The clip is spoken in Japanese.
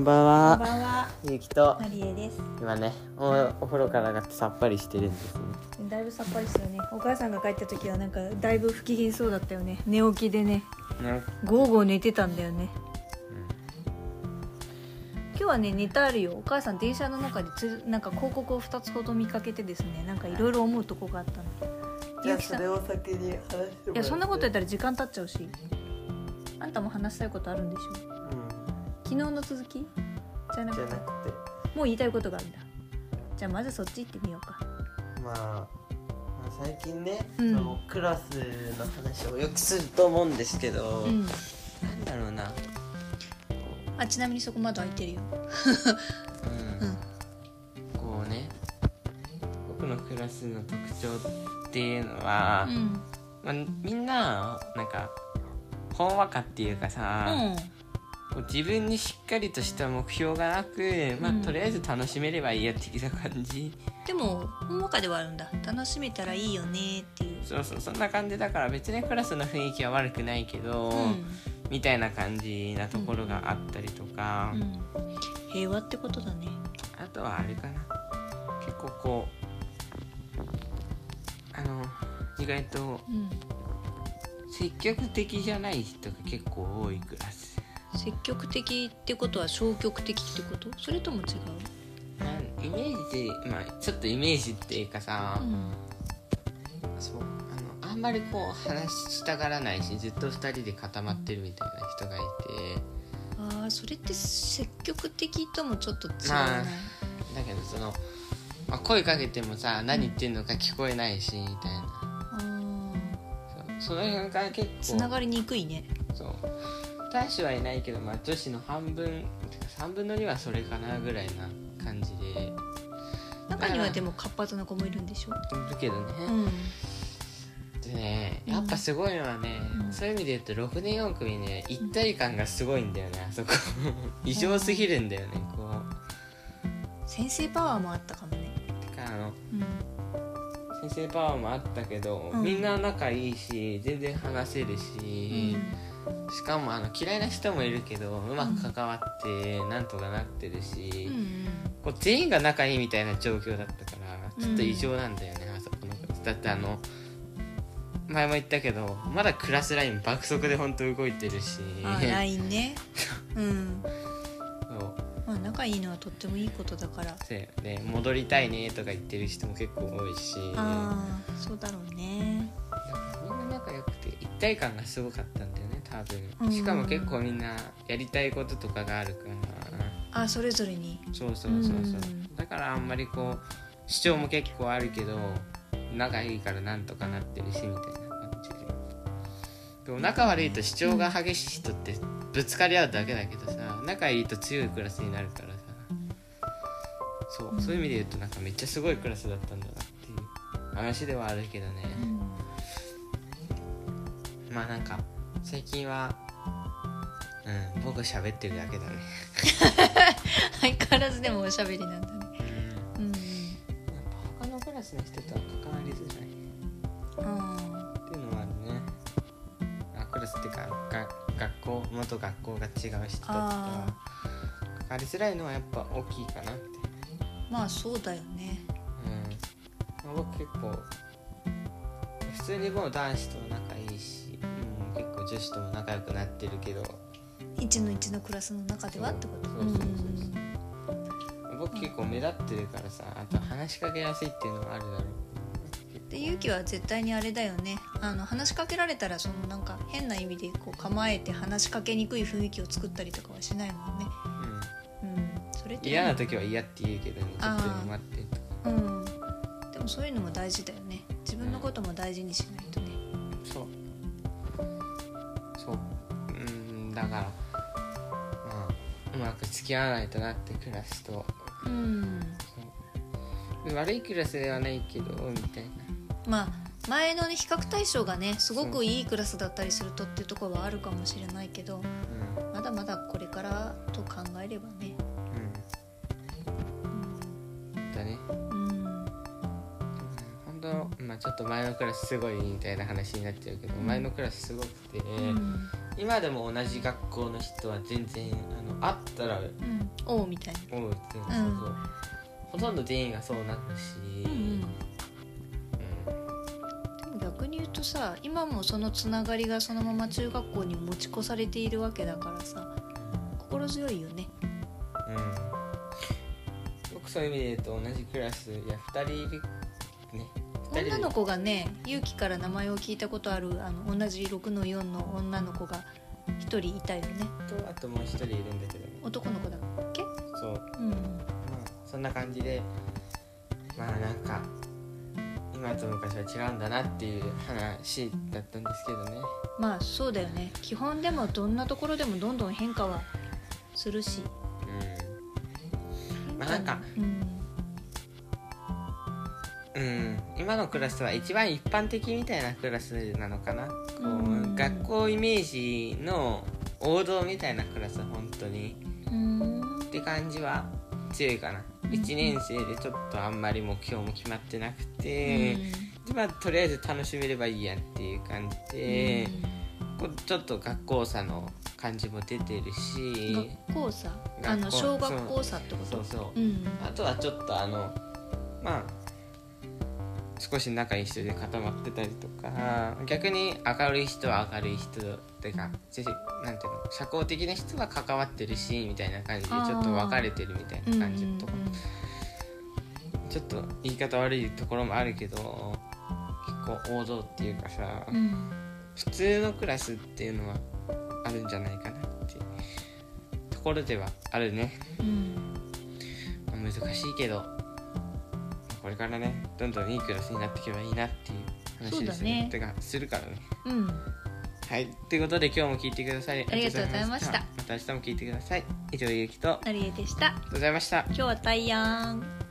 こんばんこんは。ばんは、ゆきとマリエです。今ねおお風呂から上がってさっぱりしてるんですね。だいぶさっぱりしたよね。お母さんが帰った時はなんかだいぶ不機嫌そうだったよね。寝起きでね、ねゴーゴー寝てたんだよね。今日はね寝たあるよ。お母さん電車の中でつなんか広告を二つほど見かけてですね、なんかいろいろ思うとこがあったの。ゆうきさん、いを先に話してやそんなことやったら時間経っちゃうし。あんたも話したいことあるんでしょ？う昨日の続き？じゃなくてなくてもう言いたいことがあるんだ。じゃあまずそっち行ってみようか。まあ、まあ最近ね、うんそのクラスの話をよくすると思うんですけど、うん。なんだろうな。あちなみにそこまだ開いてるよ。うんうんこうね僕のクラスの特徴っていうのは、うん。まあ、みんななんかほんわかっていうかさ、こう自分にしっかりとした目標がなく、まあうん。とりあえず楽しめればいいや的な感じ。でもほんわかではあるんだ。楽しめたらいいよねっていう。そうそうそんな感じだから別にクラスの雰囲気は悪くないけど、みたいな感じなところがあったりとか、うん、うん、平和ってことだね。あとはあれかな。結構こうあの意外とうん。積極的じゃない人が結構多いクラス積極的ってことは消極的ってこと？それとも違う？イメージまあちょっとイメージっていうかさ、うん。そうあのあんまりこう話したがらないしずっと2人で固まってるみたいな人がいて。ああそれって積極的ともちょっと違うな、まあだけどその、まあ、声かけてもさ何言ってんのか聞こえないしみたいな。あーその辺が結構つながりにくいね男子はいないけど、まあ、女子の半分てか3分の2はそれかなぐらいな感じで。中にはでも活発な子もいるんでしょ？いるけどね、うん。でねやっぱすごいのはね、うん。そういう意味で言うと6年4組ね一体感がすごいんだよねあそこ。異常すぎるんだよねこ先生パワーもあったかもね。うてかあのうん先生パワーもあったけど、うん。みんな仲いいし全然話せるし、しかもあの嫌いな人もいるけどうまく関わってなんとかなってるし、うんうん。こう全員が仲いいみたいな状況だったからちょっと異常なんだよね、あそこのだってあの前も言ったけどまだクラスライン爆速で本当動いてるし。あ LINE ね。うん仲いいのはとってもいいことだから。そうよね。戻りたいねとか言ってる人も結構多いし。ああそうだろうね。みんな仲良くて一体感がすごかったんだよね多うん。分しかも結構みんなやりたいこととかがあるから。あそれぞれに。そうそうそうそう。うん。だからあんまりこう主張も結構あるけど仲いいからなんとかなってるしみたいな感じで。でも仲悪いと主張が激しい人ってぶつかり合うだけだけどさ仲いいと強いクラスになるからさ。そうそういう意味で言うとなんかめっちゃすごいクラスだったんだなっていう。話ではあるけどね。まあなんか最近はうん僕喋ってるだけだね。相変わらずでもおしゃべりなんだね。うん。うんやっぱ他のクラスの人とは関わりづらい。あっていうのはあるね。あクラスっていうかが学校元学校が違う人とはあ関わりづらいのはやっぱ大きいかなって。ーまあそうだよね。うん、まあ、僕結構普通にもう男子と仲いいし、うん、結構女子とも仲良くなってるけど。一の一のクラスの中ではってこと？そうそうそうそう。僕結構目立ってるからさあと話しかけやすいっていうのもあるだろうで勇気は絶対にあれだよね。あの話しかけられたらそのなんか変な意味でこう構えて話しかけにくい雰囲気を作ったりとかはしないもんね。うん。それってうん、嫌な時は嫌って言うけどねちょっと待ってとかうん。でもそういうのも大事だよね。自分のことも大事にしないとね。そう。そう。うん。だからまあうまく付き合わないとなってクラスと。うん。悪いクラスではないけどみたいなまあ前のね比較対象がねすごくいいクラスだったりするとっていうところはあるかもしれないけどうん。まだまだこれからと考えればね。うん。だね。まあちょっと前のクラスすごいみたいな話になっちゃうけど、うん。前のクラスすごくて、うん。今でも同じ学校の人は全然あの会ったらうん。おうみたいな。思うっていうのそうそうほとんど全員がそうなるし、うんに言うとさ今もそのつながりがそのまま中学校に持ち越されているわけだからさ心強いよね。うん。僕そういう意味で言うと同じクラスいや2人いるね。2人女の子がね勇気から名前を聞いたことあるあの同じ6の4の女の子が1人いたよね。とあともう1人いるんだけどね。男の子だっけ？そう。うん。まあそんな感じでまあなんか今と昔は違うんだなっていう話だったんですけどね。まあそうだよね。基本でもどんなところでもどんどん変化はするし。うん。まあなんかうん。うん。今のクラスは一番一般的みたいなクラスなのかな。こう、うん。学校イメージの王道みたいなクラス本当に。うん。って感じは強いかな1年生でちょっとあんまり目標も決まってなくて、でまあとりあえず楽しめればいいやっていう感じで、こうちょっと学校差の感じも出てるし学校さ学校あの小学校さってこと？そうそう。うん。あとはちょっとあのまあ少し仲いい人で固まってたりとか逆に明るい人は明るい人ってかぜひなんていうの社交的な人は関わってるしみたいな感じでちょっと分かれてるみたいな感じとかちょっと言い方悪いところもあるけど結構王道っていうかさうんうん。普通のクラスっていうのはあるんじゃないかなっていうところではあるね。うん。まあ難しいけどこれからねどんどんいいクラスになっていけばいいなっていう話ですね。てかするからね。うん。はい。ということで今日も聞いてくださりありがとうございました。また。明日も聞いてください。以上ゆうきと。ありえでした。がとうございました。今日はタイヤン